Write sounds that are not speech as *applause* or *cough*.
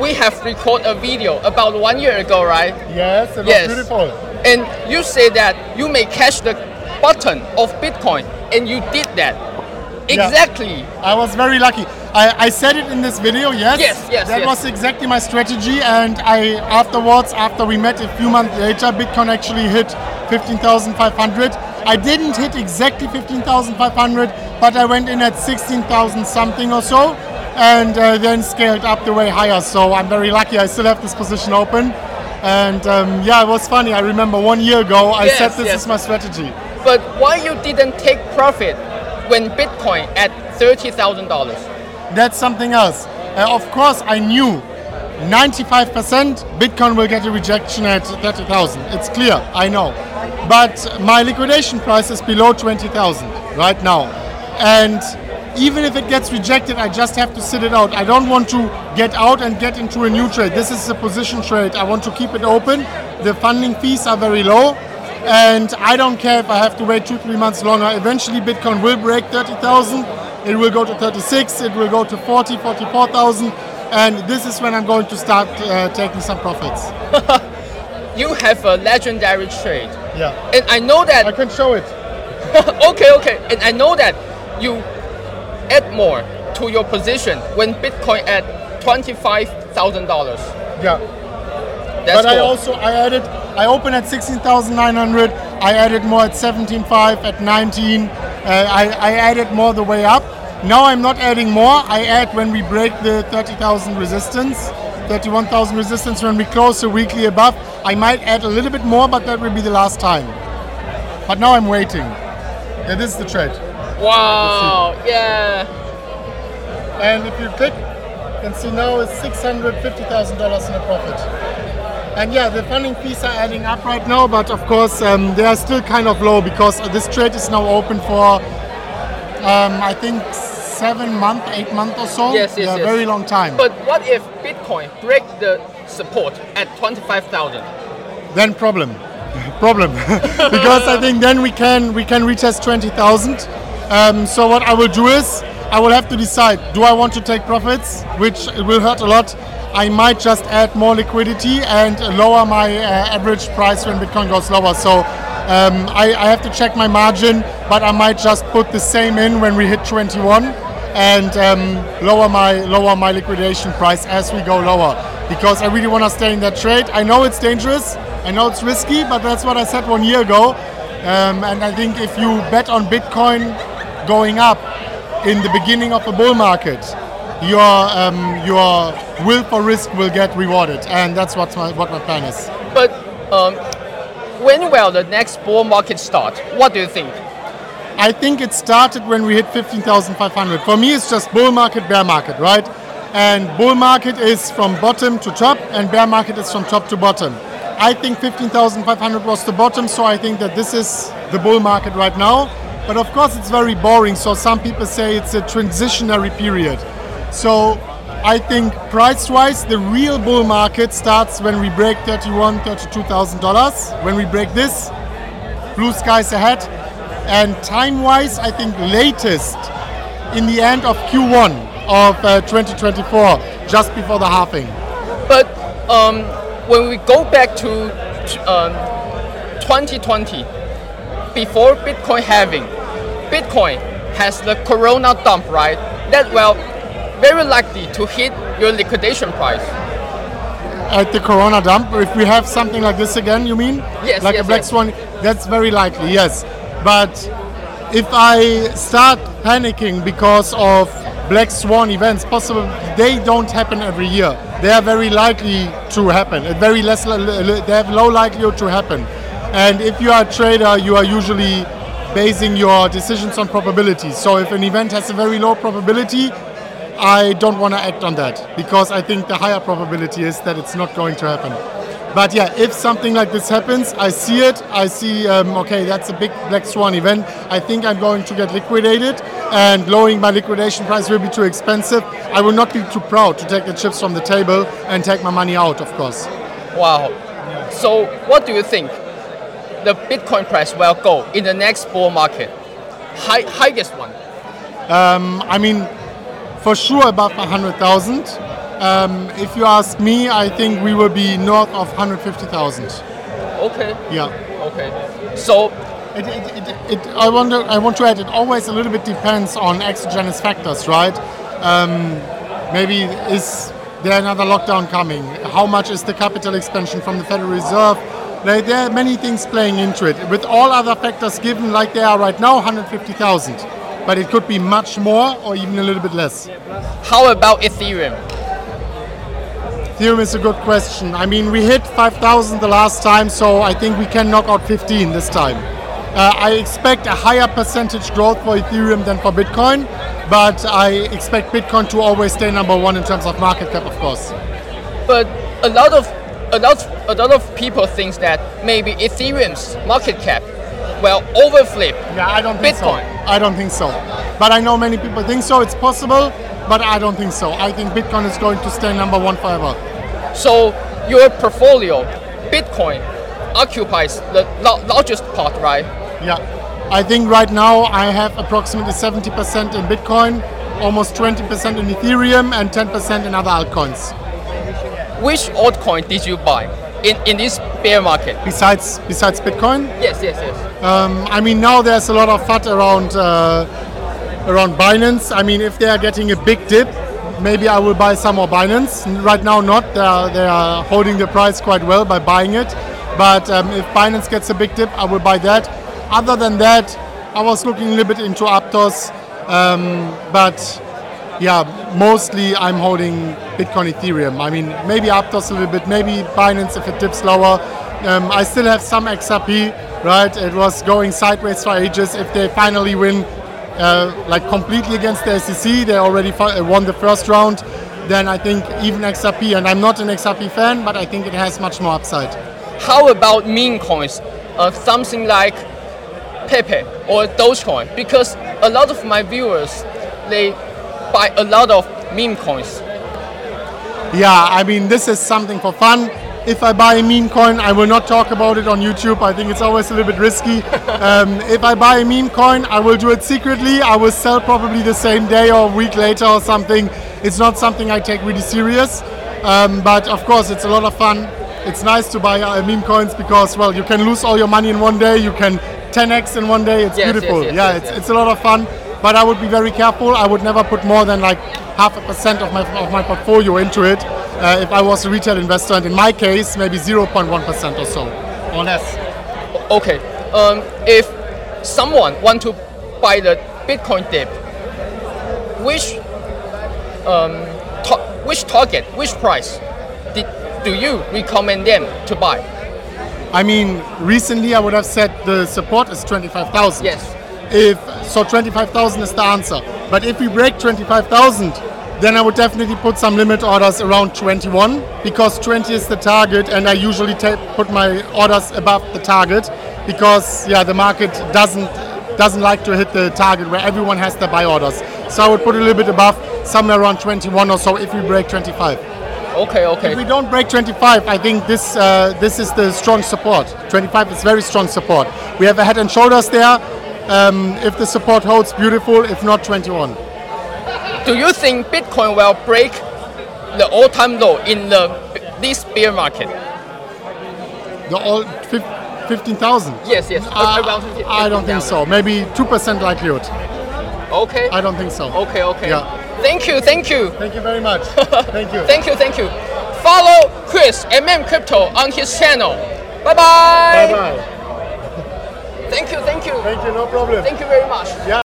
we have recorded a video about one year ago, right? Yes, it Yes. was beautiful. And you say that you may catch the button of Bitcoin, and you did that. Yeah. Exactly. I was very lucky. I, I said it in this video, yes. Yes, yes, That yes. was exactly my strategy. And I afterwards, after we met a few months later, Bitcoin actually hit 15,500. I didn't hit exactly 15,500, but I went in at 16,000 something or so, and uh, then scaled up the way higher. So I'm very lucky. I still have this position open. And um, yeah, it was funny. I remember one year ago, I Yes, said this yes. is my strategy. But why you didn't take profit when Bitcoin at thirty thousand dollars? that's something else. Uh, of course, I knew 95% Bitcoin will get a rejection at 30,000. It's clear, I know. But my liquidation price is below 20,000 right now. And even if it gets rejected, I just have to sit it out. I don't want to get out and get into a new trade. This is a position trade. I want to keep it open. The funding fees are very low. And I don't care if I have to wait two, three months longer. Eventually, Bitcoin will break 30,000. It will go to 36. It will go to 40, 44,000. And this is when I'm going to start uh, taking some profits. *laughs* You have a legendary trade, Yeah. and I know that I can show it. *laughs* okay, okay. And I know that you add more to your position when Bitcoin at twenty-five thousand dollars. Yeah. That's but I also I added I opened at 16,900. I added more at 17.5 at 19. Uh, I, I added more the way up. Now I'm not adding more. I add when we break the 30,000 resistance, 31,000 resistance. When we close the weekly above, I might add a little bit more, but that will be the last time. But now I'm waiting. Yeah, this is the trade. Wow, yeah. And if you click, you can see now it's $650,000 in a profit. And yeah, the funding fees are adding up right now, but of course um, they are still kind of low because this trade is now open for, um, I think, seven month, eight month or so. Yes, yes, yeah, yes. very long time. But what if Bitcoin break the support at twenty-five thousand? then problem, *laughs* problem, *laughs* because I think then we can we can retest twenty thousand. Um, so what I will do is I will have to decide: do I want to take profits, which will hurt a lot. I might just add more liquidity and lower my uh, average price when Bitcoin goes lower. So um, I, I have to check my margin, but I might just put the same in when we hit 21 and um, lower my lower my liquidation price as we go lower because I really want to stay in that trade. I know it's dangerous, I know it's risky, but that's what I said one year ago. Um, and I think if you bet on Bitcoin going up in the beginning of a bull market, your um, your will for risk will get rewarded, and that's what my what my plan is. But um, when will the next bull market start? What do you think? I think it started when we hit 15,500. For me, it's just bull market, bear market, right? And bull market is from bottom to top, and bear market is from top to bottom. I think 15,500 was the bottom, so I think that this is the bull market right now. But of course, it's very boring. So some people say it's a transitionary period. So I think price-wise, the real bull market starts when we break 31, 32,000 dollars. When we break this, blue skies ahead. And time-wise, I think latest in the end of Q1 of uh, 2024, just before the halving. But um, when we go back to um, 2020, before Bitcoin halving, Bitcoin has the Corona dump, right? That will very likely to hit your liquidation price. At the Corona dump, if we have something like this again, you mean? Yes, Like yes, a black yes. swan, that's very likely, yes. But if I start panicking because of black swan events, possible they don't happen every year. They are very likely to happen. Very less, they have low likelihood to happen. And if you are a trader, you are usually basing your decisions on probabilities. So if an event has a very low probability, I don't want to act on that because I think the higher probability is that it's not going to happen. But yeah, if something like this happens, I see it. I see, um, okay, that's a big black swan event. I think I'm going to get liquidated, and lowering my liquidation price will be too expensive. I will not be too proud to take the chips from the table and take my money out, of course. Wow. So what do you think the Bitcoin price will go in the next bull market? High, highest one. I mean, for sure above 100,000. Um, if you ask me, I think we will be north of 150,000. Okay. Yeah. Okay. So It, it, it, it, I, wonder, I want to add, it always a little bit depends on exogenous factors, right? Um, maybe is there another lockdown coming? How much is the capital expansion from the Federal Reserve? There, there are many things playing into it. With all other factors given like they are right now, 150,000. But it could be much more or even a little bit less. how about Ethereum? Ethereum is a good question. I mean, we hit 5,000 the last time, so I think we can knock out 15 this time. Uh, I expect a higher percentage growth for Ethereum than for Bitcoin, but I expect Bitcoin to always stay number one in terms of market cap, of course. But a lot of a lot a lot of people think that maybe Ethereum's market cap will overflip. Yeah, I don't think Bitcoin. so. I don't think so. But I know many people think so. It's possible, but I don't think so. I think Bitcoin is going to stay number one forever. So your portfolio, Bitcoin, occupies the la- largest part, right? Yeah. I think right now I have approximately 70% in Bitcoin, almost 20% in Ethereum, and 10% in other altcoins. Which altcoin did you buy in, in this bear market? Besides, besides Bitcoin, Yes, yes, yes. um, I mean now there's a lot of FUD around uh, around Binance. I mean if they are getting a big dip, maybe I will buy some more Binance. Right now not. They are, they are holding the price quite well by buying it. But um, if Binance gets a big dip, I will buy that. Other than that, I was looking a little bit into Aptos, um, but yeah, mostly I'm holding Bitcoin, Ethereum. I mean, maybe Aptos a little bit, maybe Binance if it dips lower. Um, I still have some XRP, right? It was going sideways for ages. If they finally win, uh, like completely against the SEC, they already uh, won the first round. Then I think even XRP, and I'm not an XRP fan, but I think it has much more upside. How about meme coins? Uh, something like Pepe or Dogecoin? Because a lot of my viewers, they buy a lot of meme coins. Yeah, I mean, this is something for fun. If I buy a meme coin, I will not talk about it on YouTube. I think it's always a little bit risky. *laughs* um, if I buy a meme coin, I will do it secretly. I will sell probably the same day or a week later or something. It's not something I take really serious. Um, but of course, it's a lot of fun. It's nice to buy uh, meme coins because, well, you can lose all your money in one day. You can 10x in one day. It's Yes, beautiful. yes, yeah, yes, it's, yes. it's a lot of fun. But I would be very careful. I would never put more than like half a percent of my of my portfolio into it. Uh, if I was a retail investor, and in my case, maybe 0.1 percent or so, or less. Okay. Um, if someone want to buy the Bitcoin dip, which um, ta- which target, which price did, do you recommend them to buy? I mean, recently I would have said the support is 25,000. Yes. If so, 25,000 is the answer. But if we break 25,000, then I would definitely put some limit orders around 21 because 20 is the target, and I usually ta- put my orders above the target because yeah, the market doesn't doesn't like to hit the target where everyone has their buy orders. So I would put a little bit above, somewhere around 21 or so if we break 25. Okay, okay. If we don't break 25, I think this uh, this is the strong support. 25 is very strong support. We have a head and shoulders there. Um, if the support holds, beautiful. If not, 21. Do you think Bitcoin will break the all-time low in the this bear market? The all 15,000. Yes, yes. Uh, around I don't think so. Maybe 2% likelihood. Okay. I don't think so. Okay, okay. Yeah. Thank you, thank you. Thank you very much. *laughs* Thank you. Thank you, thank you. Follow Chris MM Crypto on his channel. Bye bye. Bye bye. Thank you, thank you. Thank you. No problem. Thank you very much. Yeah.